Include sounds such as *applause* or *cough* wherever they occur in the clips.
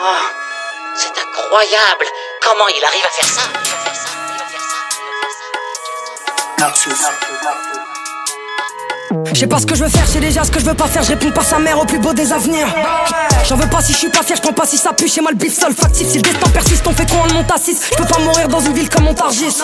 Oh, c'est incroyable. Comment il arrive à faire ça? Je sais pas ce que je veux faire, je sais déjà ce que je veux pas faire, je réponds pas sa mère au plus beau des avenirs. J'en veux pas si je suis pas fier, je prends pas si ça pue chez moi le bif sol factif. Si le destin persiste, on fait quoi on monte à 6 Je peux pas mourir dans une ville comme Montargis.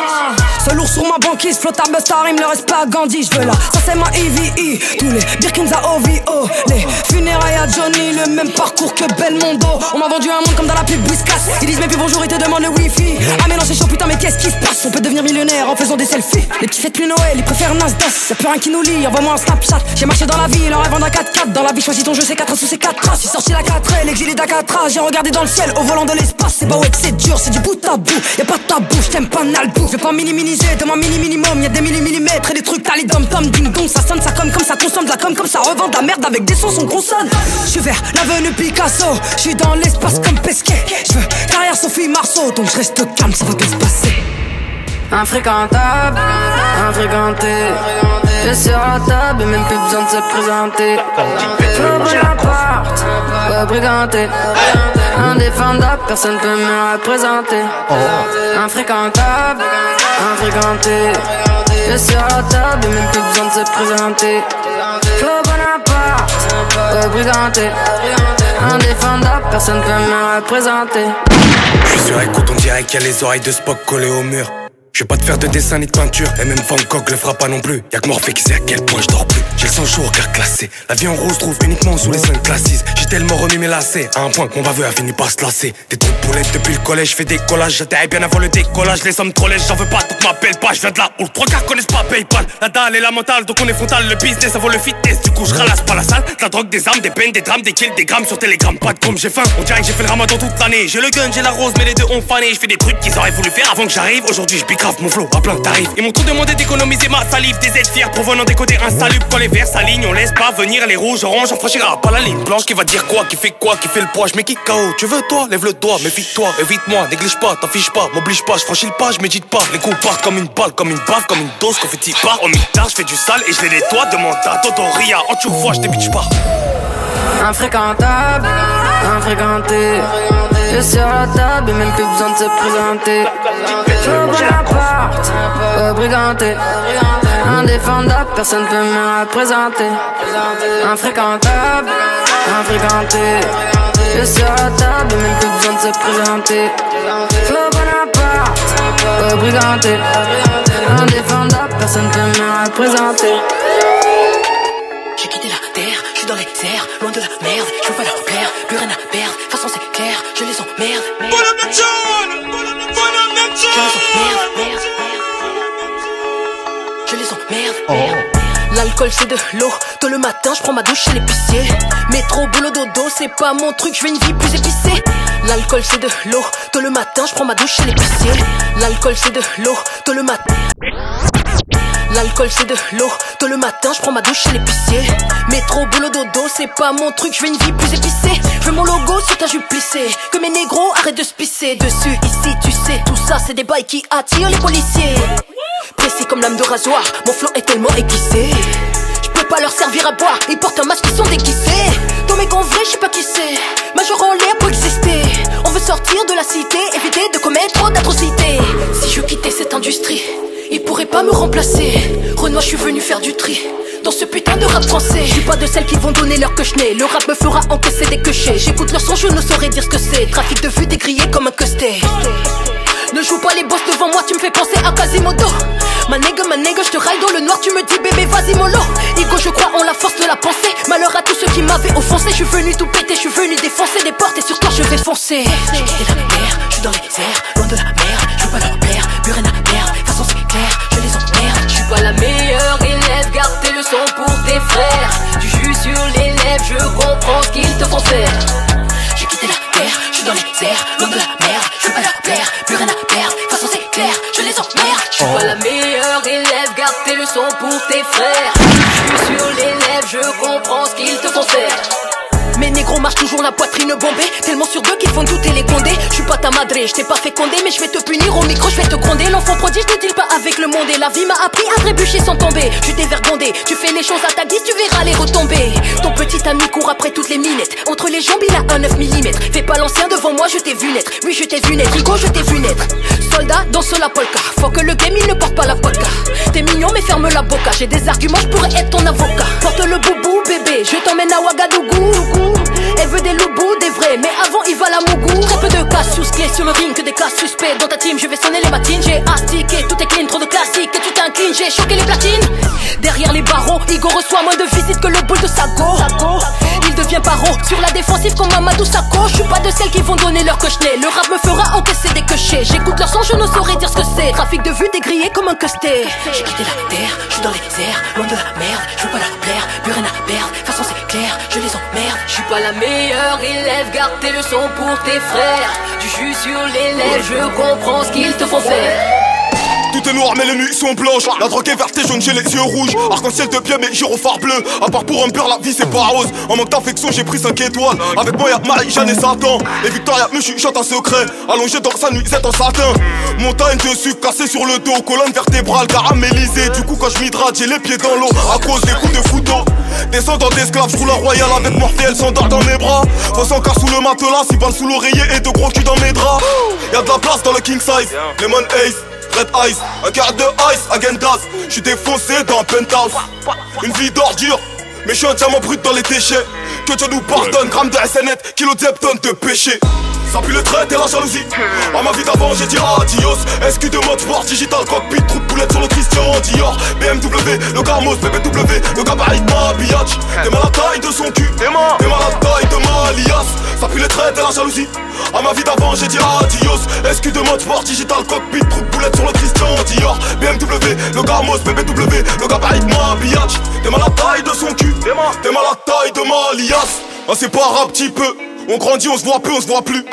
Seul lourd sur ma banquise, flotte à Busta, il me reste pas à Gandhi. Je veux là, ça c'est ma EVE. Tous les Birkins à OVO, les funérailles à Johnny, le même parcours que Belmondo. On m'a vendu un monde comme dans la pub Whiskas. Ils disent mais puis bonjour, ils te demandent le wifi. Ah mais non, c'est chaud, putain, mais qu'est-ce qui se passe? On peut devenir millionnaire en faisant des selfies. Les petits fêtes plus Noël, ils préfèrent Nasdaq. Y'a plus rien qui nous lie, envoie-moi Snapchat. J'ai marché dans la ville en rêvant d'un 4x4. Dans la vie, choisis ton jeu, c'est 4 sous ces 4 traces. J'ai sorti la 4 l'exilé d'Akatra. J'ai regardé dans le ciel au volant de l'espace. C'est pas ouais c'est dur, c'est du bout à bout. Y'a pas de tabou, j't'aime pas nalbou. Je vais pas minimiser de mon mini minimum. Y'a des milli millimètres et des trucs tali dom tom ding. Ça sonne, ça comme comme ça consomme de la com comme ça revend de la merde avec des sons son consonne. J'suis vers l'avenue Picasso. J'suis dans l'espace comme Pesquet. J'veux carrière Sophie Marceau. Donc j'reste calme, ça va bien se passer. Infréquentable, infréquenté. J'ai sur la table, même plus besoin de se présenter. Flo Bonaparte, rebriganté. Indéfendable, personne peut me représenter. Infréquentable, infréquenté. J'ai sur la table, même plus besoin de se présenter. Flo Bonaparte, rebriganté. Indéfendable, personne peut me représenter. Je suis sur écoute, on dirait qu'il y a les oreilles de Spock collées au mur. Je vais pas te faire de dessin ni de peinture, et même Van Gogh le fera pas non plus. Y'a que Morphée qui sait à quel point je dors plus. J'ai le sang chaud au cœur classé. La vie en rose trouve uniquement sous les 5 classes. J'ai tellement remis mes lacets, à un point que mon baveux a fini par se lasser. Des de poulettes depuis le collège, fais des collages. Bien avant le décollage. Les hommes trop j'en veux pas, donc m'appelle pas. Je viens de là où le trois quarts connaissent pas PayPal. La dalle et la mentale, donc on est frontal. Le business, ça vaut le fitness. Du coup, je ralasse pas la salle. La drogue, des armes, des peines, des drames, des kills, des grammes sur Telegram. Pas de com, j'ai faim. On dirait que j'ai fait le ramadan toute l'année. J'ai le gun, j'ai la rose, mais les deux ont fané. Je fais des trucs qu'ils auraient voulu faire avant que j'arrive. Aujourd'hui, je mon flow à plein tarif. Ils m'ont trop demandé d'économiser ma salive. Des aides fiers provenant des côtés insalubres. Quand les verts s'alignent, on laisse pas venir les rouges, oranges. On franchira pas la ligne blanche qui va dire quoi, qui fait quoi, qui fait le poids. Je qui KO. Tu veux toi, lève le doigt, méfie-toi, évite-moi, néglige pas, t'affiche pas, m'oblige pas, je franchis le pas, je médite pas. Les coups partent comme une balle, comme une baffe, comme une dose, confetti part. En mitard, je fais du sale et je les nettoie. Demande à Toto Ria, en tu vois, je t'ébite pas. Infréquentable, infréquenté. J'ai sur la table, même plus besoin de se présenter. Flo Bonaparte, rebriganté. Indéfendable, personne peut me représenter. Infréquentable, infréquenté. J'ai sur la table, même plus besoin de se présenter. Flo Bonaparte, rebriganté. Indéfendable, personne peut me représenter. J'ai quitté la terre, je suis dans les airs, loin de la merde, je veux pas leur plaire, plus rien à perdre, de toute façon c'est clair, je les emmerde. Je merde. Je les emmerde, merde. L'alcool c'est de l'eau, tôt le matin je prends ma douche chez l'épicier. Métro, boulot, dodo, c'est pas mon truc, je veux une vie plus épicée. L'alcool c'est de l'eau, tôt le matin je prends ma douche chez l'épicier. L'alcool c'est de l'eau, tôt le matin L'alcool c'est de l'eau, tôt le matin je prends ma douche chez l'épicier. Métro, boulot, dodo, c'est pas mon truc, je veux une vie plus épicée. Je veux mon logo sur ta jupe plissée, que mes négros arrêtent de se pisser. Dessus Ici tu sais, tout ça c'est des bails qui attirent les policiers. Précis comme lame de rasoir, mon flanc est tellement aiguisé Je peux pas leur servir à boire, ils portent un masque, ils sont déguisés. Dans mes convés, je sais pas qui c'est. Major en l'air pour exister. On veut sortir de la cité, éviter de commettre trop d'atrocités. Si je quittais cette industrie ils pourraient pas me remplacer. Renoir, je suis venu faire du tri. Dans ce putain de rap français, je suis pas de celles qui vont donner leur que Le rap me fera encaisser des quechets. J'écoute leur son, je ne saurais dire ce que c'est. Trafic de vue dégrillé comme un custé. Ne joue pas les boss devant moi, tu me fais penser à Quasimodo. Ma nègre, ma nègre, je te râle dans le noir, tu me dis bébé, vas-y mollo. Ego, je crois en la force de la pensée. Malheur à tous ceux qui m'avaient offensé. Je suis venu tout péter, je suis venu défoncer des portes et sur toi je vais foncer. Quitté la mer, je suis dans les airs, loin de la mer. Je veux pas leur Du jus sur les lèvres, je comprends ce qu'ils te font faire. J'ai quitté la terre, je suis dans les airs, loin de la mer. Je veux pas leur plaire, plus rien à perdre. De toute façon c'est clair, je les emmerde. Je suis pas la meilleure élève, garde tes leçons pour tes frères. Toujours la poitrine bombée. Tellement sur deux qu'ils font douter les condés. Je suis pas ta madre, je t'ai pas fait condé, mais je vais te punir au micro, je vais te gronder. L'enfant prodige ne deal pas avec le monde? Et la vie m'a appris à trébucher sans tomber. Je t'ai vergondé, tu fais les choses à ta guise, tu verras les retomber. Ton petit ami court après toutes les minettes. Entre les jambes, il a un 9 mm. Fais pas l'ancien devant moi, je t'ai vu naître. Oui, je t'ai vu naître. Hugo, je t'ai vu naître. Soldat, danse la polka. Faut que le game, il ne porte pas la vodka. T'es mignon, mais ferme la boca. J'ai des arguments, je pourrais être ton avocat. Porte le boubou, bébé. Je t'emmène à Ouagadougou. Elle veut des loubous, des vrais, mais avant il va la mougou. Très peu de cas sous clés sur le ring, que des cas suspects dans ta team. Je vais sonner les matines, j'ai astiqué, tout est clean, trop de classiques et tu t'inclines, j'ai choqué les platines. Derrière les barreaux, Igo reçoit moins de visites que le boule de Sago. Il devient paro sur la défensive comme Mamadou Sakho. Je suis pas de celles qui vont donner leur cochelet. Le rap me fera encaisser des cochers. J'écoute leur son, je ne saurais dire ce que c'est. Trafic de vue dégrillé comme un costé. J'ai quitté la terre, je suis dans les airs, loin de la merde. Je veux pas la plaire, plus rien à perdre. De façon c'est clair, je les emmerde. Je suis pas la meilleure élève, garde tes leçons pour tes frères. Du jus sur les lèvres, je comprends ce qu'ils te font faire. Tout est noir mais les nuits sont blanches. La drogue est verte et jaune j'ai les yeux rouges. Arc-en-ciel de pied mais gyrophare bleu. À part pour un peur la vie c'est pas rose. En manque d'affection j'ai pris 5 étoiles. Avec moi y'a Marie, Jeanne et Satan. Et Victoria me chuchote un secret. Allongé dans sa nuisette en satin. Montagne de sucre cassé sur le dos. Colonne vertébrale caramélisée. Du coup quand je m'hydrate j'ai les pieds dans l'eau. À cause des coups de couteau Descendant d'esclaves, je roule un royal avec elle s'endort dans mes bras. Faut encore sous le matelas, si balles sous l'oreiller et de gros cul dans mes draps. Y'a de la place dans le king size, Lemon Ace. Red Ice, un quart de Ice, Agendas J'suis défoncé dans un penthouse. Une vie d'ordure, mais j'suis un diamant brut dans les déchets. Que Dieu nous pardonne, gramme de SNet, kilo de de péché ça pue le trait et la jalousie. À ma vie d'avant j'ai dit adios. SQ de mode sport, digital cockpit, troupe boulette sur le Christian Dior. BMW, le Carmos, BBW, le gabarit de ma billage T'es mal à taille de son cul, t'es mal à taille de ma liasse Ça pue les traits et la jalousie. À ma vie d'avant j'ai dit adios. SQ de mode sport, digital cockpit, troupe boulette sur le Christian Dior. BMW, le Carmos, BBW, le gabarit de ma billage T'es mal à taille de son cul, t'es mal à taille de ma liasse On sépare un petit peu on grandit, on se voit peu, on se voit plus.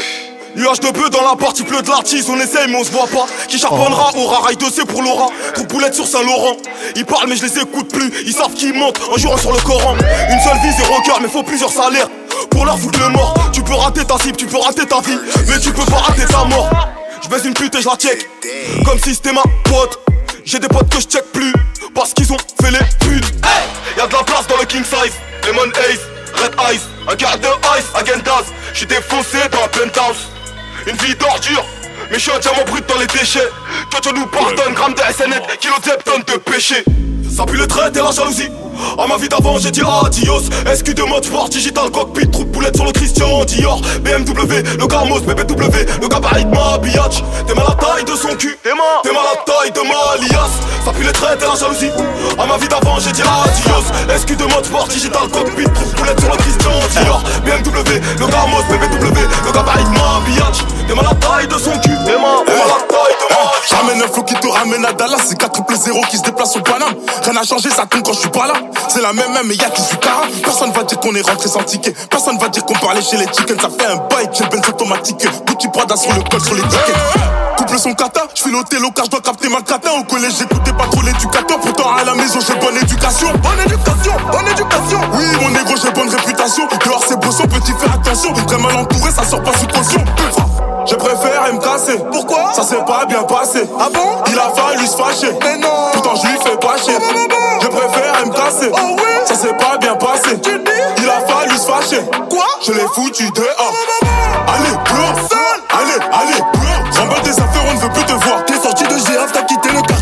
Nuage de bœuf dans la partie pleut de l'artiste, on essaye mais on se voit pas. Qui charbonnera aura rail de C pour Laura. Trop boulette sur Saint-Laurent. Ils parlent mais je les écoute plus. Ils savent qu'ils mentent en jurant sur le Coran. Une seule vie, zéro cœur, mais faut plusieurs salaires. Pour leur foutre le mort. Tu peux rater ta cible, tu peux rater ta vie. Mais tu peux pas rater ta mort. Je baisse une pute et je la check. Comme si c'était ma pote. J'ai des potes que je check plus. Parce qu'ils ont fait les putes. Hey y'a de la place dans le king size. Lemon Ace. Red Ice, un quart de Ice, Agendas. J'suis défoncé dans un penthouse. Une vie d'ordure mais j'suis un diamant brut dans les déchets. Que Dieu nous pardonne, gramme de SNet, kilo de tonnes de péché. Ça pue le trait et la jalousie à ma vie d'avant j'ai dit adios. SQ de mode sport, digital cockpit, troupe boulette sur le Christian Dior. BMW, le Carmos, BBW, le gabarit de ma billage T'es mal à la taille de son cul, t'es mal à la taille de ma liasse. Ça pue les traits et la jalousie. À ma vie d'avant j'ai dit adios. SQ de mode sport, digital cockpit, troupe boulette sur le Christian Dior. BMW, le Carmos, BBW, le gabarit de ma billage T'es mal à la taille de son cul, t'es mal à la taille de ma J'amène un flow qui te ramène à Dallas, c'est 4 triple 0 qui se déplace au Paname. Rien n'a changé, ça tombe quand je suis pas là c'est la même même, mais y'a qui du cara. Personne va dire qu'on est rentré sans ticket. Personne va dire qu'on parlait chez les chickens. Ça fait un bail, j'ai Benz automatique. Gucci Prada sur le col, sur les tickets. Couple son kata, je file au télo car je dois capter ma cata. Au collège, j'écoutais pas trop l'éducateur. Pourtant, à la maison, j'ai bonne éducation. Bonne éducation, bonne éducation. Oui, mon négro, j'ai bonne réputation. Dehors, c'est beau, son petit, fais attention. Très mal entouré, ça sort pas sous caution. Je préfère me casser. Pourquoi? Ça s'est pas bien passé. Ah bon? Il a fallu se fâcher. Mais non Pourtant je lui fais pas chier. Je préfère me casser. Oh oui Ça s'est pas bien passé. Tu dis? Il a fallu se fâcher. Quoi? Je l'ai foutu dehors. Allez, bro Allez, allez, bro Remballe tes affaires, on ne veut plus te voir. T'es sorti de GF, t'as quitté le quartier.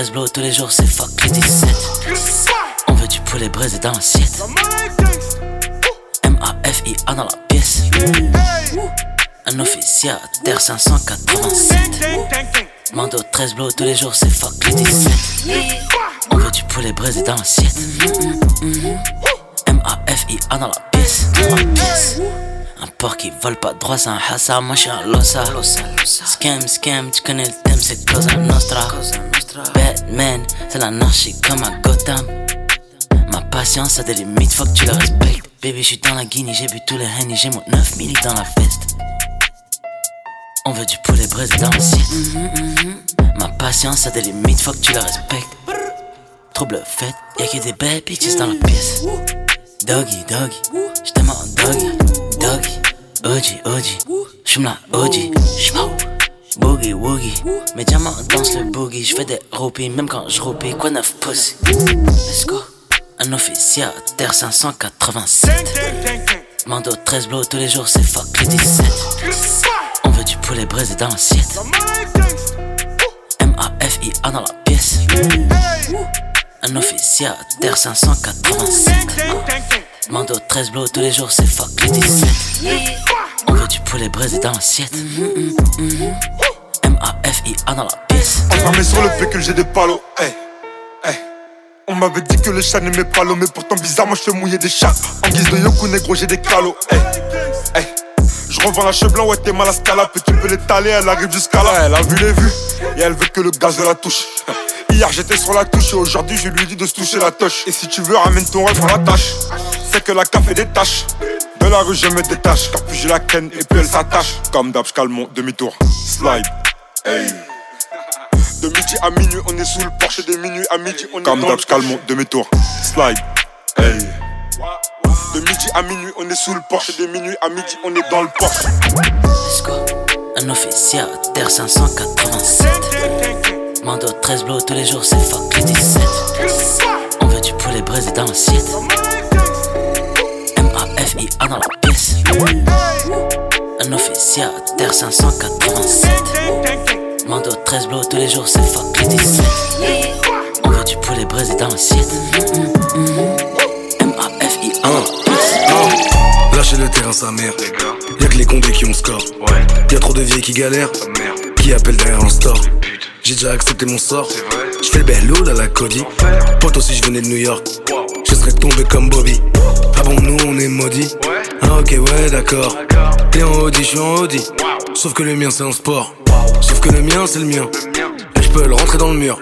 13 blows tous les jours, c'est fuck les 17. On veut du poulet braisé dans l'assiette. M-A-F-I-A dans la pièce. Un officier à terre 587. Mando 13 blows tous les jours, c'est fuck les 17. On veut du poulet braisé dans l'assiette. M-A-F-I-A dans la pièce. Un porc qui vole pas droit, c'est un hassa, moi j'suis un losa. Scam, scam, tu connais le thème, c'est Cosa Nostra. Batman, c'est l'anarchie comme à Gotham. Ma patience a des limites, faut que tu le respectes. Baby, j'suis dans la Guinée, j'ai bu tous les henny, j'ai mon 9 milli dans la veste. On veut du poulet braisé dans l'assiette. Ma patience a des limites, faut que tu le respectes. Trouble fait, y'a que des bad bitches dans la pièce. Doggy, doggy, j't'aime en doggy, doggy, OG, OG, j'fume la OG, j'smoke, boogie, woogie, mes diamants dansent le boogie, j'fais des roupies, même quand j'roupie, quoi neuf pussy, let's go, un officier à terre 587, Mando 13 blows tous les jours, c'est fuck les 17, on veut du poulet braisé dans l'assiette, M-A-F-I-A dans la pièce, un officier à terre 587. Mando 13 blows tous les jours, c'est fuck les 17. Du poulet braisé dans l'assiette. M-A-F-I-A dans la pièce. Enfermé sur le pécule, j'ai des palos. Hey, hey. On m'avait dit que le chat n'aimait pas l'eau, mais pourtant bizarrement je fais mouiller des chats. En guise de Yoku négro, j'ai des calots. Hey. Je revends la cheveux blanc, ouais, t'es mal à scala. Petit peu l'étaler, elle arrive jusqu'à là. Elle a vu les vues, et elle veut que le gaz de la touche. *laughs* Hier j'étais sur la touche et aujourd'hui je lui dis de se toucher la touche. Et si tu veux, ramène ton rêve à la tâche. C'est que la café des tâches. De la rue, je me détache. Car puis j'ai la ken et puis elle s'attache. Comme d'hab, j'cale mon demi-tour. Slide. Hey. De midi à minuit, on est sous le porche. De minuit à midi, on est Comme d'hab, j'cale mon demi-tour. Slide. Hey. De midi à minuit, on est sous le porche. De minuit à midi, on est dans le porche. Un officier à terre 587. Mando 13 blows tous les jours, c'est fuck les 17. On veut du poulet braisé dans l'assiette. M-A-F-I-A dans la pièce. Un officier à terre 587. Mando 13 blows tous les jours, c'est fuck les 17. On veut du poulet braisé dans l'assiette. M-A-F-I-A. Lâcher le terrain, sa mère. Y'a que les condés qui ont score. Y'a trop de vieilles qui galèrent. Qui appellent derrière un store. J'ai déjà accepté mon sort. J'fais le bel load à la Cody. Pote aussi, je venais de New York. Je serais tombé comme Bobby. Ah bon, nous on est maudits. Ah ok, ouais, d'accord. T'es en Audi, je suis en Audi. Sauf que le mien c'est un sport. Sauf que le mien c'est le mien. Et je peux le rentrer dans le mur.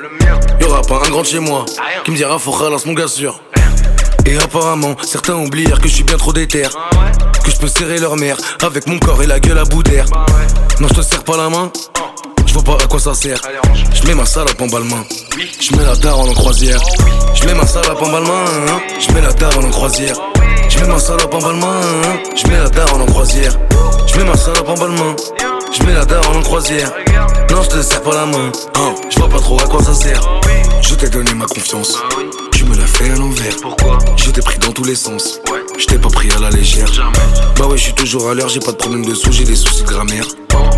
Y'aura pas un grand chez moi qui me dira faut ralasse mon gars sûr. Et apparemment, certains oublient que je suis bien trop déter. Que je peux serrer leur mère avec mon corps et la gueule à bout d'air. Non, je te serre pas la main. Je vois pas à quoi ça sert. Je mets ma salope en balmain. Je mets la daronne en croisière. Je mets ma salope en balmain. Je mets la daronne en croisière. Je mets ma salope en balmain. Je mets la en croisière. Je mets ma salope. Je mets la daronne en croisière. Non, je te serre pas la main. Hein, je vois pas trop à quoi ça sert. Je t'ai donné ma confiance. Tu me l'as fait à l'envers. Pourquoi? Je t'ai pris dans tous les sens. Je t'ai pas pris à la légère. Bah ouais, je suis toujours à l'heure, j'ai pas de problème de sous, j'ai des soucis de grammaire.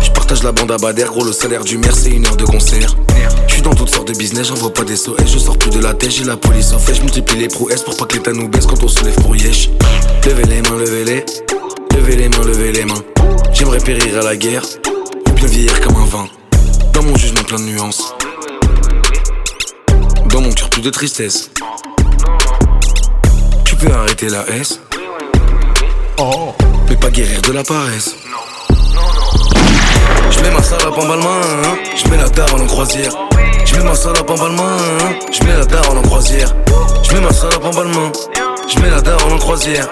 Je partage la bande à Bader, gros le salaire du maire, c'est une heure de concert. Je suis dans toutes sortes de business, j'envoie pas des SOS, je sors plus de la tête, j'ai la police en fait, je multiplie les prouesses pour pas que l'état nous baisse quand on se lève pour yesh. Levez les mains, levez les. Levez les mains, levez les mains. J'aimerais périr à la guerre, ou bien vieillir comme un vin. Dans mon jugement plein de nuances. Dans mon cœur plus de tristesse. Tu peux arrêter la S. Oh, mais pas guérir de la paresse. Je mets ma salope en balmain, hein. je mets la daronne en croisière. Je mets ma salope en balmain, hein. je mets la daronne en croisière. Je mets ma salope en balmain, Je mets la daronne en croisière.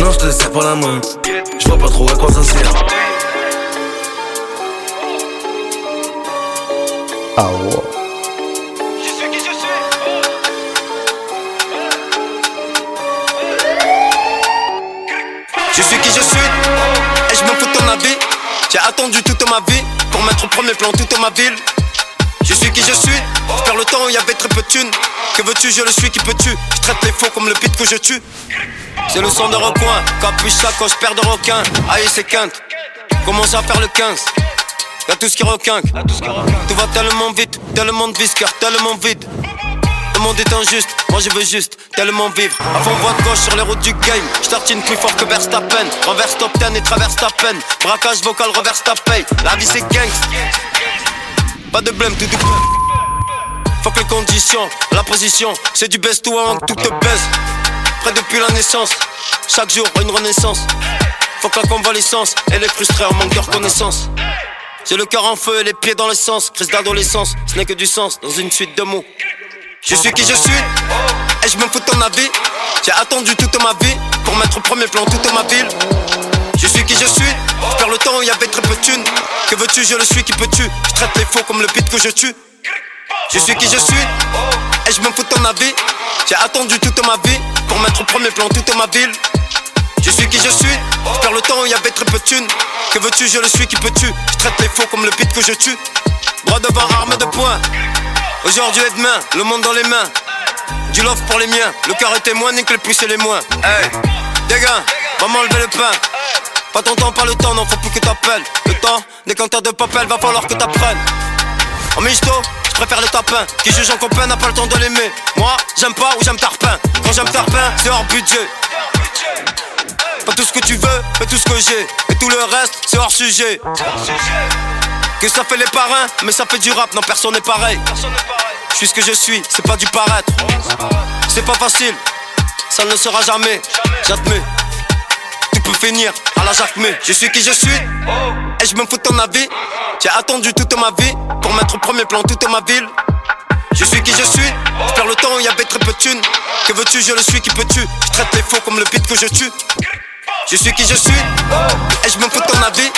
Non, je te laisse pas la main. Je vois pas trop à quoi ça sert. Ah ouais. Je suis qui je suis et je m'en fous de ton avis. J'ai attendu toute ma vie pour mettre au premier plan toute ma ville. Je suis qui je suis, je perds le temps il y avait très peu de thunes. Que veux-tu, je le suis qui peut tu Je traite les faux comme le beat que je tue. C'est le sang de recoin, capuche sacoche, paire de requin. Aïe, c'est quinte. Commence à faire le 15. Y'a tout ce qui requinque. Tout va tellement vite, tellement de visqueur, tellement vide. Le monde est injuste, moi je veux juste tellement vivre. Avant voie de gauche sur les routes du game, je tartine plus fort que Verstappen. Renverse top 10 et traverse ta peine. Braquage vocal, reverse ta paye. La vie c'est gangst. Pas de blême, tout du Faut que les conditions, la position, c'est du best to one, tout te baisse. Près depuis la naissance, chaque jour une renaissance. Faut que la convalescence, elle est frustrée en manque de reconnaissance. J'ai le cœur en feu et les pieds dans l'essence. Crise d'adolescence, ce n'est que du sens dans une suite de mots. Je suis qui je suis, et je me fous de ton avis. J'ai attendu toute ma vie pour mettre au premier plan toute ma ville. Je suis qui je suis, perds le temps où il y avait très peu de thunes. Que veux-tu, je le suis qui peux-tu? Je traite les faux comme le beat que je tue. Je suis qui je suis, et je me fous de ton avis. J'ai attendu toute ma vie pour mettre au premier plan toute ma ville. Je suis qui je suis, je perds le temps où il y avait très peu de thunes. Que veux-tu, je le suis qui peux-tu? Je traite les faux comme le beat que je tue. Droit devant, arme de poing. Aujourd'hui et demain, le monde dans les mains. Du love pour les miens, le cœur est témoin, nique les plus et les moins. Hey, des gars, va m'enlever le pain. Pas ton temps, pas le temps, non faut plus que t'appelles. Le temps, des canteurs de papel, va falloir que t'apprennes. En misto, je préfère les tapins. Qui juge en copain n'a pas le temps de l'aimer. Moi, j'aime pas ou j'aime tarpin. Quand j'aime tarpin, c'est hors budget. Pas tout ce que tu veux, mais tout ce que j'ai. Et tout le reste, c'est hors sujet. Que ça fait les parrains, mais ça fait du rap, non personne n'est pareil. Je suis ce que je suis, c'est pas du paraître. C'est pas facile, ça ne le sera jamais, j'admets. Tu peux finir à la Jacquemé. Je suis qui je suis, et je me fous de ton avis. J'ai attendu toute ma vie pour mettre au premier plan toute ma ville. Je suis qui je suis, je perds le temps il y avait très peu de thunes. Que veux-tu, je le suis qui peux-tu? Je traite les faux comme le beat que je tue. Je suis qui je suis, et je me fous de ton avis.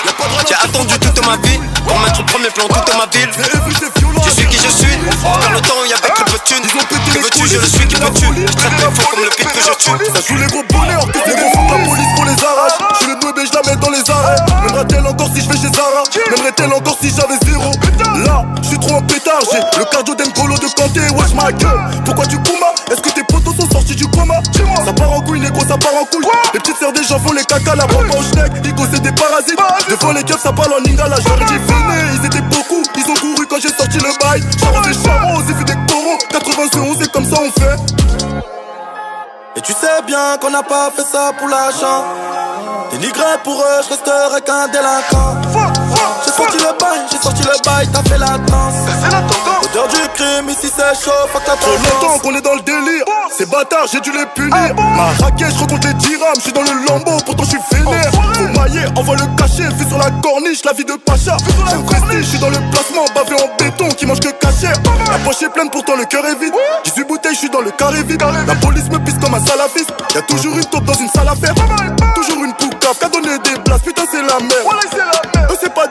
J'ai attendu toute ma vie pour mettre au premier plan toute ma ville. Je suis qui je suis, dans le temps il y avait très peu de thunes. Que veux-tu, je le suis qui peux-tu. Je traite les faux comme le beat que je tue. Ça joue les gros bonheurs, tous les gros de la police pour les arraches. Je suis le doué, mais je la mets dans les arrêts. M'aimerait-elle encore si je vais chez Zara M'aimerait-elle encore si j'avais zéro Là, je suis trop en pétard, j'ai le cardio d'Emcolo de Kanté, wesh ma gueule. Pourquoi tu coumas Est-ce que tes du coma Ça part en couille, négro, ça part en couille. Les petites sœurs des gens font les caca, la bombe en schneck. Igo, c'est des parasites. Devant les keufs, ça parle en lingala. J'aurais dit venez, ils étaient beaucoup. Ils ont couru quand j'ai sorti le bail. Charles des charros, j'ai fait des coraux. 91, c'est comme ça on fait. Et tu sais bien qu'on n'a pas fait ça pour l'argent. Dénigré pour eux, je resterai qu'un délinquant. J'ai sorti le bail, j'ai sorti le bail, t'as fait la danse. Odeur du crime, ici c'est chaud, fuck ta Trop longtemps qu'on est dans le délire. Ces bâtards, j'ai dû les punir. Ma raquette, je recompte les dirhams, je suis dans le lambeau, pourtant je suis vénère. Faut mailler, envoie le cachet, vu sur la corniche, la vie de Pacha. J'ai prestige, je suis dans le placement, bavé en béton, qui mange que cachère. La poche est pleine, pourtant le cœur est vide. 18 bouteilles, je suis dans le carré vide. La police me pisse comme un salafiste. Y'a toujours une taupe dans une salle à faire. Toujours une poucave, qu'a donné des places, putain c'est la merde.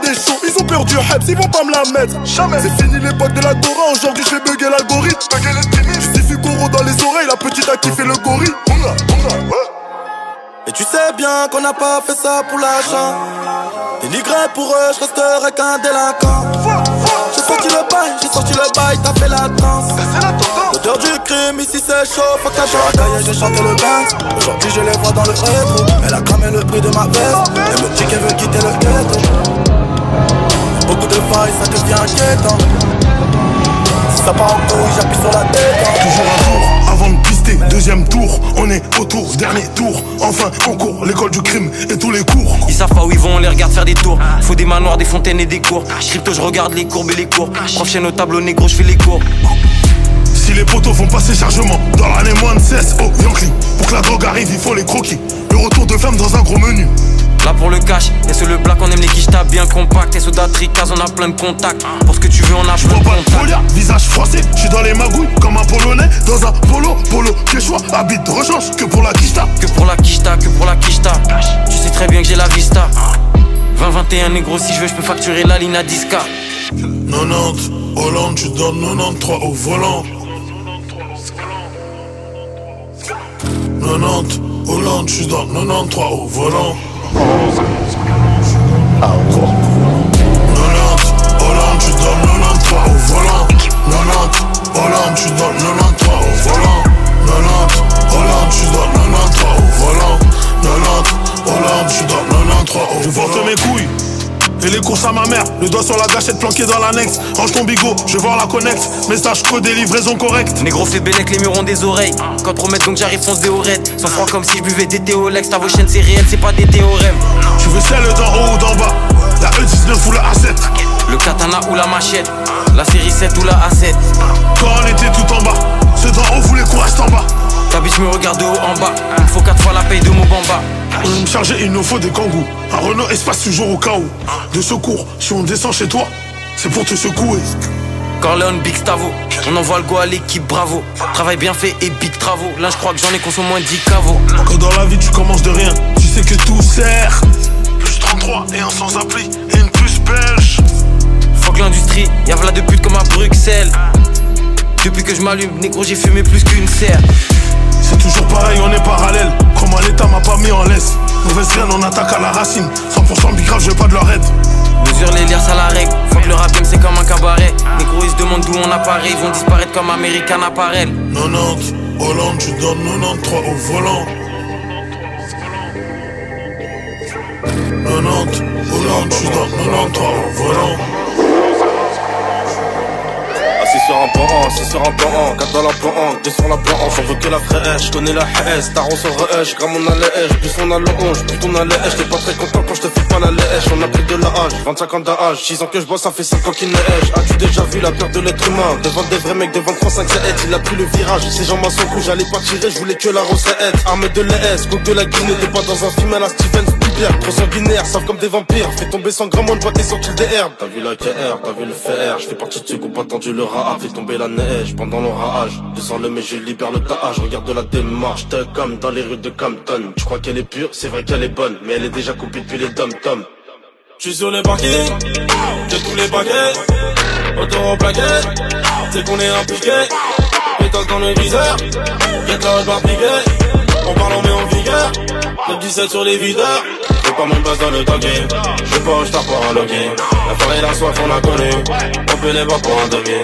Des shows, ils ont peur du hype, ils vont pas me la mettre. C'est fini l'époque de la Dora, aujourd'hui je fais bugger l'algorithme. Justifie Goro dans les oreilles, la petite a kiffé le gorille. Et tu sais bien qu'on n'a pas fait ça pour l'argent. Dénigré pour eux, je resterai qu'un délinquant. J'ai sorti le bail, j'ai sorti le bail, t'as fait la danse. L'odeur du crime, ici c'est chaud, faut que j'ai j'ai chanté le dance. Aujourd'hui je les vois dans le rétro. Elle a cramé le prix de ma veste. Elle me dit qu'elle veut quitter le ghetto. Failles, ça devient inquiétant. Si ça part en couille, j'appuie sur la tête. Toujours un tour avant de pister, deuxième tour, on est autour, dernier tour, enfin on court, l'école du crime et tous les cours. Ils savent pas où ils vont, on les regarde faire des tours. Faut des manoirs, des fontaines et des cours. Crypto, je regarde les courbes et les cours. Prof chaîne au tableau négro, je fais les cours. Si les poteaux font passer chargement dans l'année moins de 16 au Yankee Pour que la drogue arrive, il faut les croquis. Le retour de femme dans un gros menu. Là pour le cash, et sur le black on aime les quiches bien compact Et sur Datricaz on a plein de contacts Pour ce que tu veux on a Je plein de contacts visage froissé, je suis dans les magouilles comme un polonais dans un polo, polo choix, habite, rechange, que pour la quicheta. Que pour la quicheta, que pour la quicheta. Tu sais très bien que j'ai la vista. 20-21 négro, si je veux, je peux facturer la ligne à 10K. 90, Hollande, tu donnes 93 au volant. 90, Hollande, tu donnes 93 au volant. 90, Hollande, tu donnes 93 au volant. 90, Hollande, tu donnes 93 au volant. 90, Hollande, tu donnes 93 au volant. 90, Hollande, tu donnes 93 au volant. Mes couilles. Et les courses à ma mère, le doigt sur la gâchette planqué dans l'annexe. Range ton bigot, je voir la connect. Message codé, livraison correcte. Négro fait bélec, les murs ont des oreilles. Quand promettre donc j'arrive fonce des oreilles. Sans froid comme si je buvais des théolex. Ta vos chaînes c'est réel, c'est pas des théorèmes. Tu veux celle d'en haut ou d'en bas? La E19 ou la A7 Le katana ou la machette La série 7 ou la A7 Quand on était tout en bas Ceux d'en haut voulaient qu'on reste en bas Ta biche me regarde de haut en bas. Il me faut 4 fois la paye de mon bamba. On me charger, il nous faut des kangous. Un Renault espace toujours au cas où. De secours, si on descend chez toi C'est pour te secouer. Corleone, Big Stavo On envoie le go à l'équipe, bravo. Travail bien fait et big travaux. Là je crois que j'en ai consommé moins 10 caveaux. Quand dans la vie tu commences de rien Tu sais que tout sert. Plus 33 et un sans appli Et une puce belge. Fuck l'industrie, y'a v'là de pute comme à Bruxelles. Depuis que je m'allume, négro j'ai fumé plus qu'une serre toujours pareil, on est parallèle. Comment l'état m'a pas mis en laisse. Mauvaise graine, on attaque à la racine. 100% big grave, je veux pas de leur aide. Mesure les liens à la règle. Faut que le rap c'est comme un cabaret. Négro ils se demandent d'où on apparaît. Ils vont disparaître comme American Apparel. 90, Hollande, tu donnes 93 au volant. 90, Hollande, tu donnes 93 au volant Sur un banc, assis sur un banc, 4 dans la banque, 2 sur la banque, on veut que la fraîche, connais la haisse, taron sur re comme on a les plus on a 11, plus on a les t'es pas très content quand je te fais pas la lèche, on a pris de la hache, 25 ans d'âge, 6 ans que je bois, ça fait 5 ans qu'il neige, as-tu déjà vu la peur de l'être humain, devant des vrais mecs, devant 35 c'est il a plus le virage, ces gens m'en sont j'allais pas tirer, je voulais que la recette, armée de l'ES, coque de la Guinée, t'es pas dans un film à la Steven Spielberg, trop sanguinaire, savent comme des vampires, fais tomber sans grand monde, boîte sur des herbes, t'as vu la KR, t'as vu le fer, je fais partie de ceux qui ont le rap, fait tomber la neige pendant l'orage. Descends le mais je libère le taage. Regarde la démarche, t'es comme dans les rues de Campton. Tu crois qu'elle est pure, c'est vrai qu'elle est bonne, mais elle est déjà coupée depuis les dom tom. Je suis sur les parkings, j'ai tous les paquets, auto en plaquette, c'est qu'on est impliqué, pétale dans le viseur, la haute barre on parle on met en vigueur, le 17 sur les videurs, j'ai pas mon buzz dans le talking, je pas je tape pour un login, la forêt et la soif on a connu, on peut les voir pour un demi,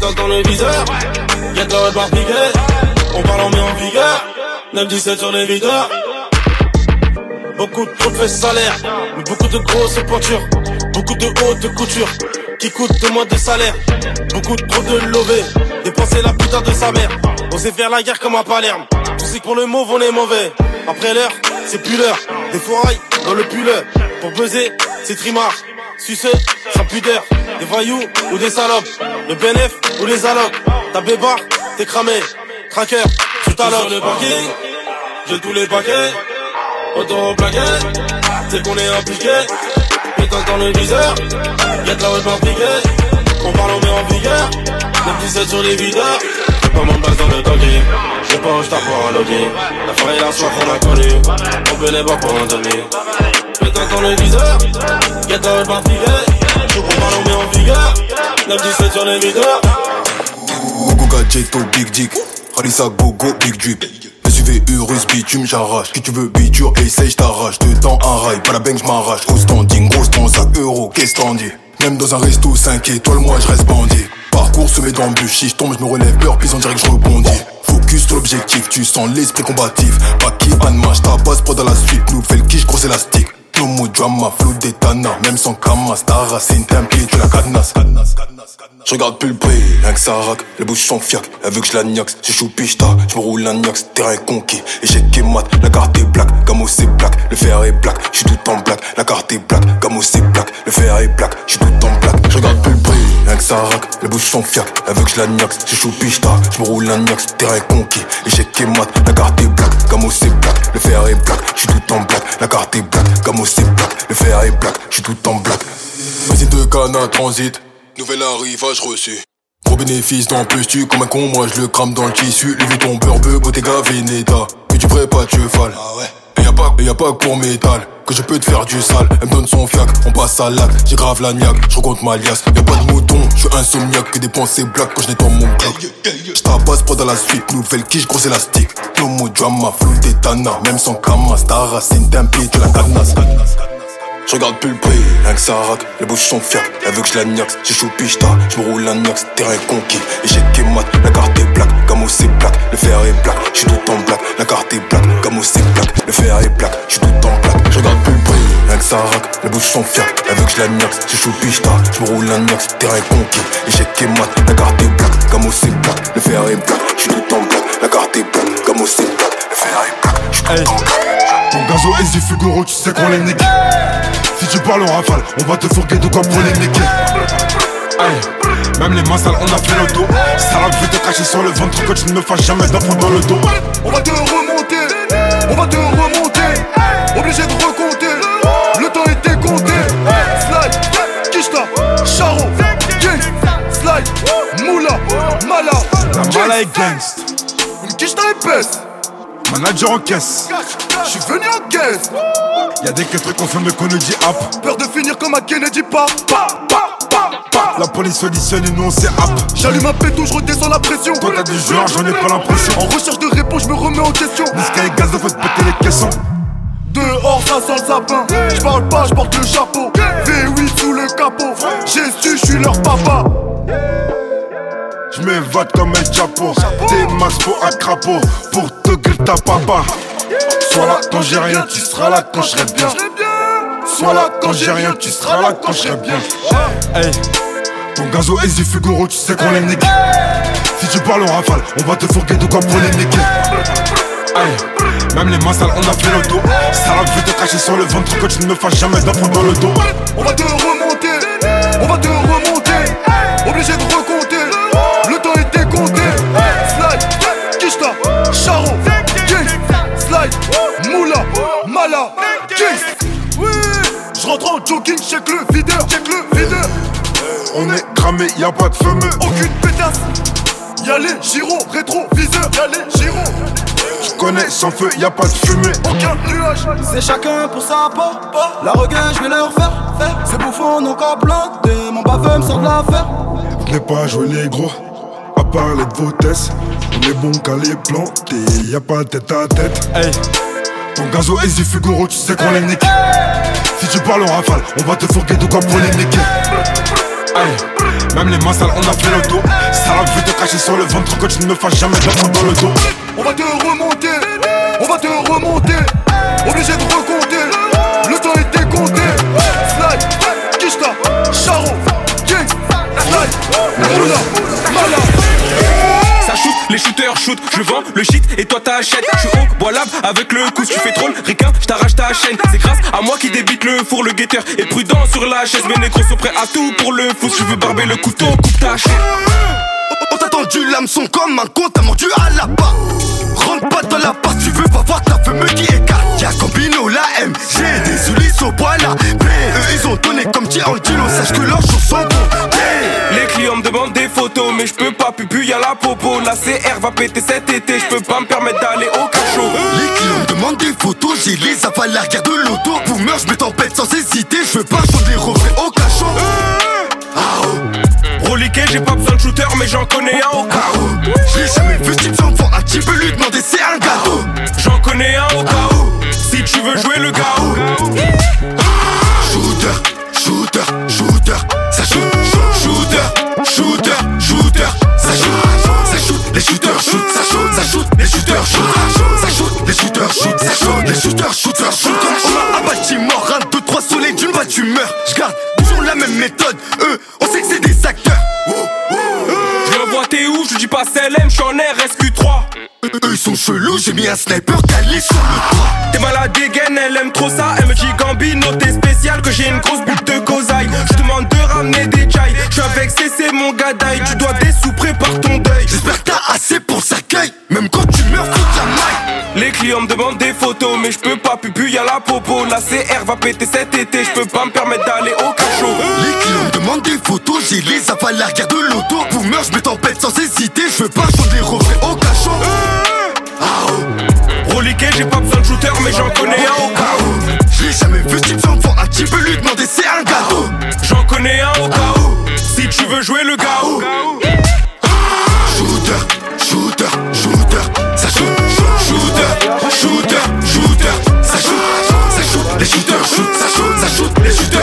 dans le viseur, get la haute barre on parle on met en vigueur, 9-17 sur les videurs, Beaucoup de trophées salaires, mais beaucoup de grosses pointures. Beaucoup de hautes couture qui coûtent de moins de salaire. Beaucoup trop de lovés, dépenser la putain de sa mère. Oser faire la guerre comme à Palerme. Sais que pour le mauve on est mauvais. Après l'heure, c'est plus. Des forailles dans le pull. Pour buzzer, c'est trimard. Suceux, sans pudeur. Des voyous ou des salopes. Le bénéf ou les allocs. Ta bébar, t'es cramé. Tracker, tu t'alloques. Sur le parking, j'ai tous les paquets. Auto en plaquette, c'est qu'on est impliqué. Pétale dans le viseur, y'a de la web piqué. On parle, on met en vigueur. 9-17 sur les videurs. J'ai pas mon base dans le doggy. J'ai pas un star pour un login. La forêt et la soif, on a connu. On peut les voir pour un demi. Pétale dans le viseur, y'a de la web piqué. On met en vigueur. 9-17 sur au big dick. Harissa gogo big drip. SUV Urus bitume j'arrache. Qui tu veux biture essaye j't'arrache Dedans un rail pas la bang j'm'arrache Au standing gros ton sac euro qu'est-ce t'en dis? Même dans un resto 5 étoiles moi je reste bandit Parcours semé d'embûches Si je tombe je me relève peur puis dirait que je rebondis. Focus sur l'objectif tu sens l'esprit combatif. Pas qui match ta base pour dans la suite. Nous fait le quiche gros élastique No more drama, flou d'étana Même sans camas, ta racine, pied, tu la cadenas. Je regarde plus le prix, rien que ça les bouches sont fiac, elle veut que je la niax, c'est chou pichta, je me roule un niax, terrain conquis, échec et mat, la carte est black, gamo c'est black, le fer est black, je suis tout en black, la carte est black, gamo c'est black, le fer est black, je suis tout en black, je regarde plus le prix, rien que ça rack, les bouches sont fiac, elle veut que je la niax, c'est chou pichta, je me roule un niax, terrain conquis, échec et mat, la carte est black, gamo c'est black, le fer est black, je suis tout en black, la carte est black, gamo c'est black, le fer est black, je suis tout en black. Vas-y de canne transit. Nouvel arrivage reçu. Gros bénéfice dans plus tu comme un con, moi je le crame dans le tissu. Lui ton beurre, Bottega Veneta. Que tu ferais pas de cheval. Ah ouais. Y'a pas, y a pas que pour métal que je peux te faire du sale. Elle me donne son fiac, on passe à l'acte. J'ai grave la niaque, je recompte ma liasse. Y'a pas de mouton, je suis insomniaque. Que des pensées black quand je nettoie mon bloc. Je tabasse pas dans la suite, nouvelle quiche, gros élastique. More drama, flou tétana. Même sans camas, ta racine d'un pied, tu la cadenas. Je regarde plus le prix, rien que ça rack, les bouches sont fiaques, elle veut que je la niaque, j'ai picheta, je me roule un niaque, terrain conquis, échec et mat, la carte est black, gamo c'est black, le fer est black, je suis tout en black, la carte est black, gamo c'est black, le fer est black, je suis tout en black, je regarde plus le prix, rien que ça rack, les bouches sont fiaques, elle veut que je la niaque, j'ai picheta, je me roule un niaque, terrain conquis, échec et mat, la carte est black, gamo c'est black, le fer est black, je suis tout en black, la carte est black, gamo c'est black, le fer est black, je suis tout en black. Ton gazo est du tu sais qu'on les nique. Si tu parles en rafale, on va te fourguer de quoi pour les niquer. Aïe, même les massales, on a fait le dos. Salam, je vais te cacher sur le ventre que tu ne me fasses jamais d'enfant dans le dos. On va te remonter, on va te remonter. Obligé de recompter, le temps était compté. Slide, Kishta, Charo, Gang, Slide, Moula, Mala. La mala est gangst. Kishta épaisse. Manager en caisse. Je suis venu en caisse. Y'a des caisses confirmées qu'on nous dit app. Peur de finir comme à Kennedy, pas. La police auditionne et nous on sait app. J'allume un pétou, je redescends la pression. Toi t'as du genre, j'en ai pas l'impression. En recherche de réponse, je me remets en question. Niska et gaz, fait péter les caissons. Dehors, ça sent le sapin. Je parle pas, je porte le chapeau. V8 sous le capot. J'ai su, je suis leur papa. Je m'évade comme un chapeau. T'es max pour un crapaud. Pour te griller ta papa. Sois là quand j'ai rien, tu seras là quand je serai bien. Sois là quand j'ai rien, tu seras là quand je serai bien. Ton gazo est du Fugaro, tu sais qu'on les nique. Si tu parles en rafale, on va te fourguer de quoi pour les niquer. Même les massales, on a fait le dos. Salam, je vais te cacher sur le ventre que tu ne me fasses jamais d'enfant dans le dos. On va te remonter, on va te remonter. Obligé de recompter, Slide, Moula, Mala. Oui, je rentre en jogging, check le videur, check le videur. On est cramé, y'a pas de fumeux. Aucune pétasse. Y'a les gyros, rétro, viseur, y'a les gyros. Je connais sans feu, y'a pas de fumée. Aucun nuage. C'est chacun pour sa peau. La regain, je vais leur faire. faire. Ces bouffons n'ont qu'à planter. Mon baveux me sort de l'affaire. Venez pas jouer les gros. Parler de vos tests. On est bon qu'à les planter. Y'a pas tête à tête. Hey. Ton gazo est du tu sais qu'on les nique. Si tu parles en rafale, on va te fourguer de quoi pour les niquer. Hey. Même les massales, on a fait le dos. Salam, je vais te cacher sur le ventre que tu ne me fasses jamais d'enfant dans le dos. On va te remonter, on va te remonter. Obligé de recompter, le temps était compté. Slide, Kishta, Charo, Gang, Slide, Moula, Mala. Shooters shoot, je vends le shit et toi t'achètes. Je suis au bois avec le coup, tu fais troll, ricain, je t'arrache ta chaîne. C'est grâce à moi qui débite le four, le guetteur est prudent sur la chaise. Mes négros sont prêts à tout pour le fou. Je veux barber le couteau, coupe ta chaîne. On t'a tendu l'hameçon comme un con, t'as mordu à la part. Rentre pas dans la part, tu veux pas voir ta femme qui écarte. Y'a Combino, la M, j'ai des souliers au poil là. Eux ils ont donné comme Tirantino, sache que leurs mais je peux pas, pupu y'a la popo. La CR va péter cet été, je peux pas me permettre d'aller au cachot. Les clients me demandent des photos, j'ai les avales à l'arrière de l'auto. Boomer, je me tempête sans hésiter, je veux pas changer des refrains au cachot. Ah oh. Reliqué, j'ai pas besoin de shooter, mais j'en connais un au cas où. Je l'ai jamais vu, ce type enfant, un type lui demander c'est un gâteau. J'en connais un les shooters shoot, ça shoot. On a un bâtiment, un, deux, trois soleils d'une balle, tu meurs. J'garde toujours la même méthode, eux, on sait que c'est des acteurs. Je l'envoie t'es où, je dis pas CLM, je suis en RSQ3. Eux ils sont chelous, j'ai mis un sniper calé sur le toit. T'es malade dégaine, elle aime trop ça. Elle me dit Gambino, t'es spécial, que j'ai une grosse bulle de cosaille. Je demande de ramener des chai. Je suis avec CC, mon gadaille. Tu dois des sous, prépare ton deuil. J'espère que t'as assez pour cercueil, même quand tu meurs, faut la maille. Les clients me demandent des photos, mais je peux pas, pupu, y'a la popo. La CR va péter cet été, je peux pas me permettre d'aller au cachot. Les clients me demandent des photos, j'ai les avales l'arrière de l'auto. Pour meurtre, je me tempête sans hésiter, je veux pas des refrains au cachot. Ah oh. Reliqué, j'ai pas besoin de shooter, mais j'en connais un au cas où. Je l'ai jamais vu, ce type d'enfant, à qui peut lui demander,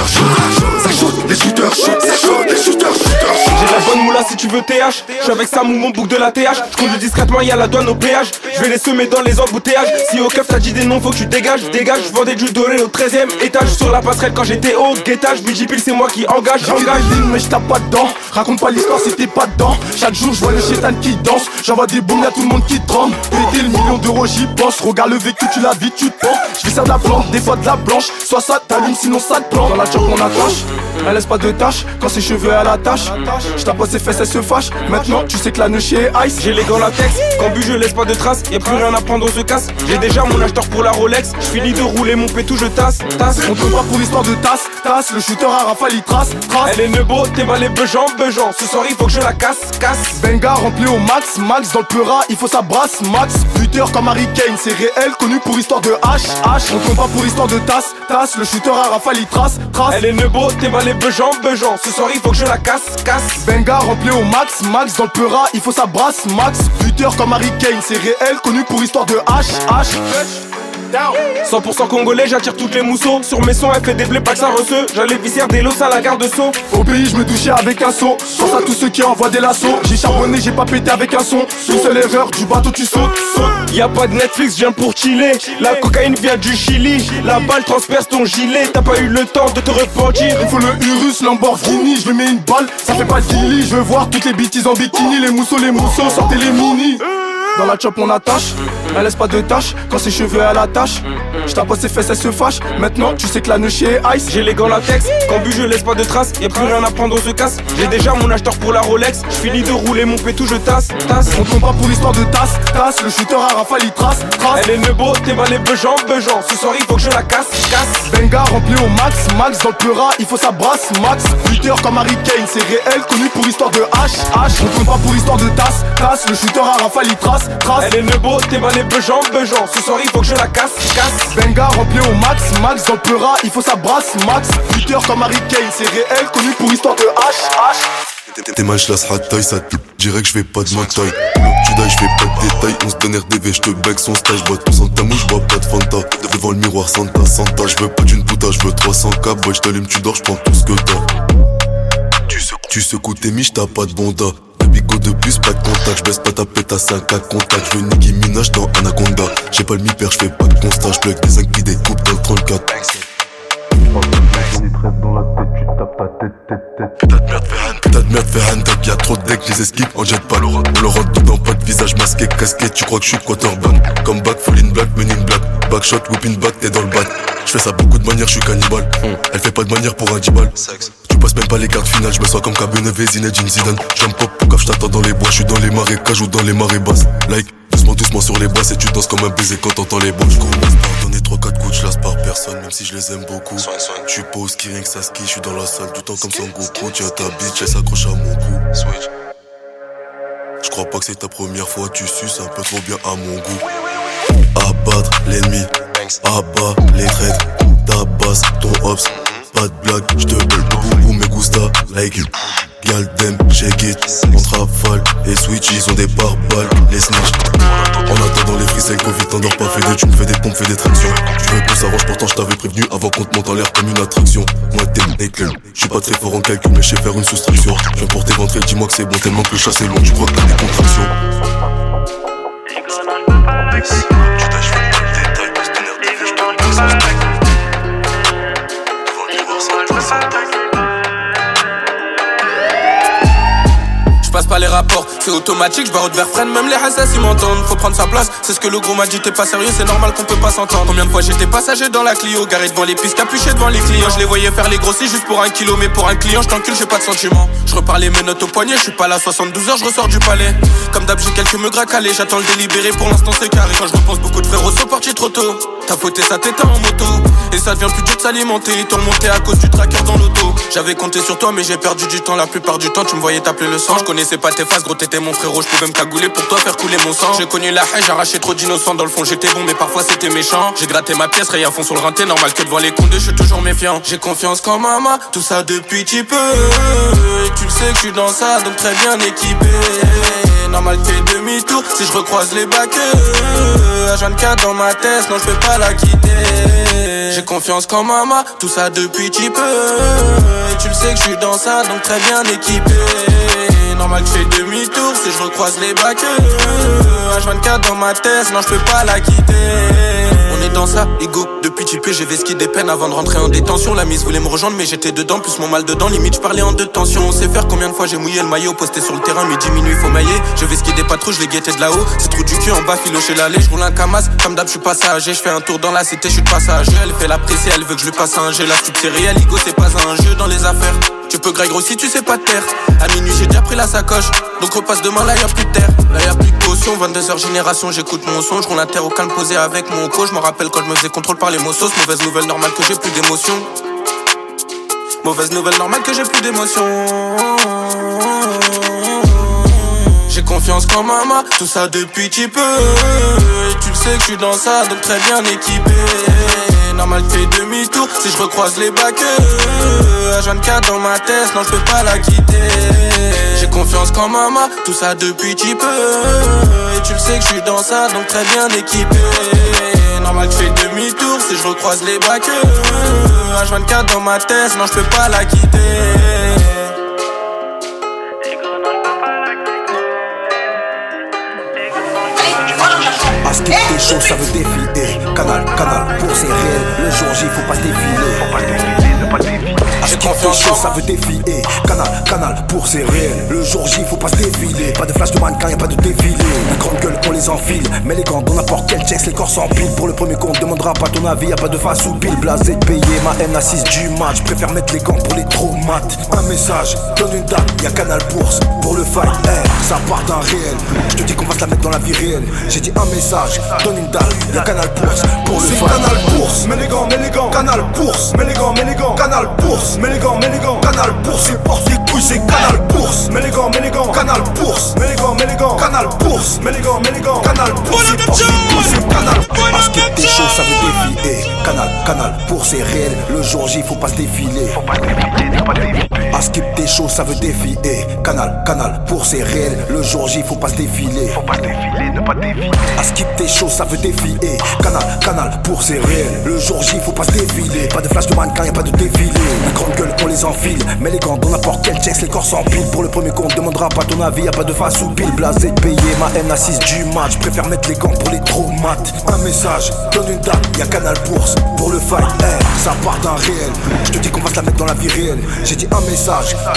shooters shoot, ça shoot, les shooters shoot, ça shoot, les shooters shooters J'ai la bonne moula si tu veux TH. Je suis avec Sam ou mon bouc de la TH. Je conduis discrètement, y'a la douane au péage. Je vais les semer dans les embouteillages. Si au keuf t'as dit des noms, faut que tu dégages. Dégage, je vendais du doré au 13 e étage. Sur la passerelle quand j'étais au guettage. Pile c'est moi qui engage, engage. mais je tape pas dedans. Raconte pas l'histoire si t'es pas dedans. Chaque jour, je vois le chétan qui danse. J'envoie des bombes, y'a tout le monde qui tremble. Péter le million d'euros, j'y pense. Regarde le vécu, tu la vis, tu te penses. Je vais de la plante, des fois de la blanche. Soit ça t'allume, sinon ça te plante. Dans la choc, on attache. Elle laisse pas de tâches quand ses cheveux à la tâche. Je tape ses fesses, elle se fâche. Maintenant, tu sais que la neuchie est ice. J'ai les gants latex, quand bu je laisse pas de traces, y'a plus rien à prendre, on se casse. J'ai déjà mon acheteur pour la Rolex, je finis de rouler mon pétou, je tasse, tasse. On te pas pour l'histoire de tasse, tasse. Le shooter à rafale, il trace, trace. Elle est nebo, t'es mal les beujant, beujant. Ce soir il faut que je la casse, casse. Benga rempli au max, max dans le peura, il faut sa brasse, max. Buteur comme Harry Kane, c'est réel, connu pour histoire de H, H. On te pas pour l'histoire de tasse, tasse. Le shooter à rafale, il trace, trace. Elle est nebo, t'es les beujant, beujant. Ce soir il faut que je la casse, casse. Benga rempli au max, max dans le peura, il faut sa brasse, max. Buteur comme Harry Kane, c'est réel, connu pour histoire de H, H. 100% congolais, j'attire toutes les mousseaux. Sur mes sons, elle fait des blés, pas que ça receux. J'allais viscère des lots à la garde saut. Au pays, je me douchais avec un saut. Pense à tous ceux qui envoient des lasso. J'ai charbonné, j'ai pas pété avec un son. Une seule erreur, du bateau tu sautes. sautes. Y a pas de Netflix, je viens pour chiller. La cocaïne vient du Chili. La balle transperce ton gilet. T'as pas eu le temps de te repentir. Il faut le Urus, Lamborghini. Je lui mets une balle, ça fait pas de. Je veux voir toutes les bêtises en bikini. Les mousseaux, les mousseaux, sortez les mini. Dans la chop on attache, elle laisse pas de tâches. Quand ses cheveux à la tâche Je tape ses fesses elle se fâche. Maintenant tu sais que la neuchie est ice. J'ai les gants latex, quand bu je laisse pas de traces. Y'a plus rien à prendre on se casse. J'ai déjà mon acheteur pour la Rolex. Je finis de rouler mon pétou je tasse, tasse. On tombe pas pour l'histoire de tasse, tasse. Le shooter à rafale il trace, trace. Elle est nebo, t'es les beujant, beujant Ce soir il faut que je la casse, casse. Benga rempli au max, max dans le peura Il faut sa brasse, max. Buteur comme Harry Kane C'est réel, connu pour l'histoire de H, H. On tombe pas pour l'histoire de tasse, tasse. Le shooter à rafale il trace, trace Elle est nebo, t'es mal les beujant, beujant Ce soir il faut que je la casse, casse Benga rempli au max, max dans le peura Il faut sa brasse, max Buteur comme Harry Kane C'est réel, connu pour l'histoire de H, H T'es mal, j'lasse taille, ça te dirait que je fais pas de ma taille. Tu die, je fais pas de détails. On se donne RDV, je te bec son stage. Bois tous en tamou, j'bois pas de Fanta. Devant le miroir, Santa, Santa. Je veux pas d'une puta, je veux 300k. Boy, j't'allume, tu dors, j'prends tout ce que t'as. Tu secoues tes miches, t'as pas de bonda. De plus, pas de contact, j'baisse pas ta pète à 5 à contact, je veux Nicki Minaj dans Anaconda. J'ai pas le mi-père, j'fais pas de constat, j'plug des 5 des coupes dans le 34. dans la tête, tu tapes ta tête, tête, tête. Y'a trop de decks, les esquives, on jette pas l'euro. On le rentre dedans, pas de visage masqué, casquette, tu crois que je suis quarterback. Comme back, full in black, men in black. Backshot, whooping back, t'es dans le bat. J'fais ça beaucoup de manière, je suis cannibale. Elle fait pas de manière pour un 10 balles. Tu passes même pas les cartes finales, je me sens comme Kabeneve, Zinedine Zidane. J'aime pop, pour je t'attends dans les bois, je suis dans les marécages ou dans les marées basses. Like, doucement, doucement sur les basses et tu danses comme un baiser quand t'entends les bois. J'commence par donner 3-4 coups, je par personne, même si je les aime beaucoup. Je pas au ski, rien que ça ski, je suis dans la salle du temps comme Son Goku. Tiens ta bitch, elle s'accroche à mon cou. Je crois pas que c'est ta première fois, tu suces un peu trop bien à mon goût. Abattre l'ennemi, abat les traites, tabasse ton ops. Pas de blague, j'te le boum me gusta like it. Gal dem, shake it, on Les switch, ils ont des pare-balles, les snitch En attendant les freestyles, Covid t'endors pas, fais des tu me fais des pompes, fais des tractions. Tu veux qu'on s'arrange, pourtant je t'avais prévenu avant qu'on te monte en l'air comme une attraction. Moi t'es je suis pas très fort en calcul mais je sais faire une soustraction. Viens pour tes ventres, dis-moi que c'est bon tellement que le chat c'est long, tu crois que t'as des contractions? Pas les rapports. C'est automatique, je barre vers freine, même les hassas ils m'entendent. Faut prendre sa place, c'est ce que le gros m'a dit, t'es pas sérieux, c'est normal qu'on peut pas s'entendre. Combien de fois j'étais passager dans la Clio, garé devant les pistes, capuché devant les clients. Je les voyais faire les grossis juste pour un kilo, mais pour un client, je t'encule, j'ai pas de sentiment. Je reparlais mes notes au poignet, je suis pas là 72 heures, je ressors du palais. Comme d'hab, j'ai quelques me calés, j'attends le délibéré, pour l'instant c'est carré. Quand je repense beaucoup de frérots sont partis trop tôt. T'as fauté sa tête en moto, et ça devient plus dur de s'alimenter. Ils t'ont monté à cause du tracker dans l'auto. J'avais compté sur toi, mais j'ai perdu du temps. La plupart du temps, tu me voyais t'appeler le sang. Je connaissais pas tes faces, gros, t'étais mon frérot. Je pouvais me cagouler pour toi, faire couler mon sang. J'ai connu la haine, j'ai arraché trop d'innocents. Dans le fond, j'étais bon, mais parfois c'était méchant. J'ai gratté ma pièce, rien fond sur le rinté. Normal que devant les comptes, je suis toujours méfiant. J'ai confiance quand maman, tout ça depuis petit peu. Et tu le sais que je dans ça, donc très bien équipé. Normal que demi-tour si je recroise les bacs. H24 dans ma tête, non, je peux pas la quitter. J'ai confiance quand maman, tout ça depuis petit peu. Et tu le sais que je suis dans ça, donc très bien équipé. Normal que je fais demi-tour si je recroise les bacs. H24 dans ma tête, non, je peux pas la quitter. On est dans ça, ego. Depuis typé, j'ai vesqué des peines avant de rentrer en détention. La mise voulait me rejoindre, mais j'étais dedans, plus mon mal dedans. Limite, je parlais en deux tensions. On sait faire combien de fois j'ai mouillé le maillot, posté sur le terrain, midi, minuit, faut mailler. Je vais skier des patrouilles, je les guettais de là-haut. C'est trop du cul en bas, filoché l'allée. Je roule un camas, comme d'hab, je suis passager. Je fais un tour dans la cité, je suis de passage. Elle fait la pressée, elle veut que je lui passe un jeu. La toute c'est réel, ego, c'est pas un jeu dans les affaires. Tu peux gros si tu sais pas te taire. À minuit, j'ai déjà pris la sacoche. Donc repasse demain, là y'a plus de terre. Là y'a plus de potion. 22h génération, j'écoute mon son. Je roule terre au calme posé avec mon co. Je me rappelle quand je me faisais contrôle par les mossos. Mauvaise nouvelle, normale que j'ai plus d'émotion. Mauvaise nouvelle, normale que j'ai plus d'émotion. J'ai confiance quand maman, tout ça depuis petit peu. Tu le sais que je dans ça, donc très bien équipé. Normal fait demi-tour si je recroise les bacs. H24 dans ma tête, non je peux pas la quitter. J'ai confiance quand maman, tout ça depuis petit peu. Et tu le sais que je suis dans ça, donc très bien équipé. Normal que je fais demi-tour si je recroise les bacs. H24 dans ma tête, non je peux pas la quitter. À ce qui est chaud, ça veut défiler. Canal, canal, pour c'est réel. Le jour J, faut pas se défiler. Faut pas se défiler, ne pas défiler. Ce qui est chaud, ça veut défiler. Canal, canal, pour c'est réel. Le jour J, faut pas se défiler. Pas de flash de mannequin, y'a pas de défilé. Les grandes gueules, on les enfile. Mais les gants, dans n'importe quel checks, les corps s'empilent. Pour le premier compte, demandera pas ton avis. Y'a pas de face ou pile. Blasé, payé, ma haine assise du match. Préfère mettre les gants pour les traumates. Un message, donne une date, y'a Canal Bourse. Pour le fight, eh, ça part d'un réel. Je te dis qu'on va se la mettre dans la vie réelle. J'ai dit un message, donne une date, y'a Canal Canal Bourse, mets les gants, mets les gants, Canal Bourse, mets les gants, mets les gants, Canal Bourse, c'est porte les couilles, c'est Canal Bourse, mets les gants, mets les gants, Canal Bourse, mets les gants, mets les gants, Canal Bourse, mets les gants, mets les gants, Canal Bourse, c'est porte les couilles, c'est Canal Parce que t'es chaud, ça veut défiler. Canal, canal, pour c'est réel. Le jour J, faut pas se défiler. Faut pas se défiler, pas défiler. À skip t'es chaud, ça veut défiler. Canal, canal, pour c'est réel. Le jour J, faut pas se défiler. Faut pas se défiler, ne pas défiler. À skip t'es chaud, ça veut défiler. Canal, canal, pour c'est réel. Le jour J, faut pas se défiler. Pas de flash de mannequin, y'a pas de défilé. Les grandes gueules, on les enfile. Mais les gants, dans n'importe quel checks, les corps s'empilent. Pour le premier compte, demandera pas ton avis. Y'a pas de face ou pile. Blasé, payé, ma haine assise du match. Préfère mettre les gants pour les traumates. Un message, donne une date, y'a Canal Bourse. Pour le fight, eh, ça part d'un réel. Je te dis qu'on va se la mettre dans la vie réelle. J'ai dit un message,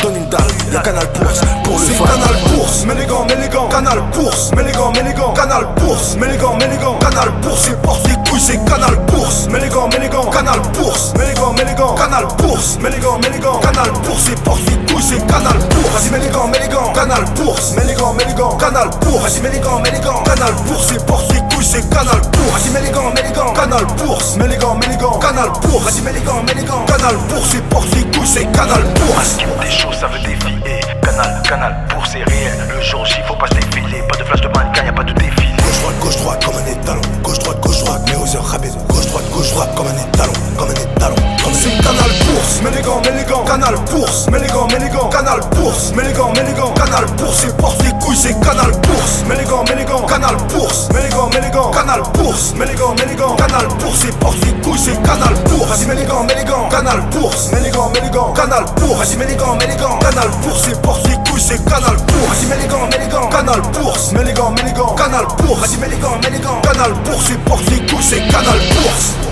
donne une date, y'a Canal Bourse. Pour le. Canal Bourse, mets les gants, mets les gants, Canal Bourse, mets les gants, mets les gants, Canal Bourse, mets les gants, mets les gants, Canal Bourse, c'est porte les couilles, c'est Canal Bourse, mets les gants, mets les gants, Canal Bourse, mets les gants, mets les gants, Canal Bourse, mets les gants, mets les gants, Canal Bourse, c'est porte les couilles, c'est Canal Bourse, vas-y mets les gants, mets les gants, Canal Bourse, mets les gants, mets les gants, Canal Bourse, vas-y mets les gants, mets les gants, Canal Bourse, c'est porte les couilles, c'est Canal Bourse, vas-y mets les gants, mets les gants, Canal Bourse, mets les gants, mets les gants, Canal Bourse, vas-y mets les gants, mets les gants, Canal Bourse, c'est porte les couilles, c'est Canal Bourse. Des choses, ça veut défiler. Canal, canal, pour c'est réel. Le jour J, faut pas se défiler. Pas de flash de mannequin, y'a pas de défilé. Gauche droite, gauche droite, comme un étalon. Gauche droite, gauche droite, mais aux heures rapides. Gauche droite, gauche droite, comme un étalon, comme un étalon. Comme c'est Canal Bourse, mets les gants, mets les gants, Canal Bourse, mets les gants, mets les gants, Canal Bourse, mets les gants, mets les gants, Canal Bourse, c'est porte les couilles, c'est Canal Bourse, mets les gants, mets les gants, Canal Bourse, mets les gants, mets les gants, Canal Bourse, mets les gants, mets les gants, Canal Bourse, c'est porte les couilles, c'est Canal Bourse, vas-y mets Canal Bourse, mets les gants, Canal Bourse, vas-y mets Canal Bourse, c'est porte les c'est Canal Bourse, vas-y Canal Bourse, mets les Canal Bourse, vas-y Canal Bourse, c'est couilles, c'est Canal Bourse.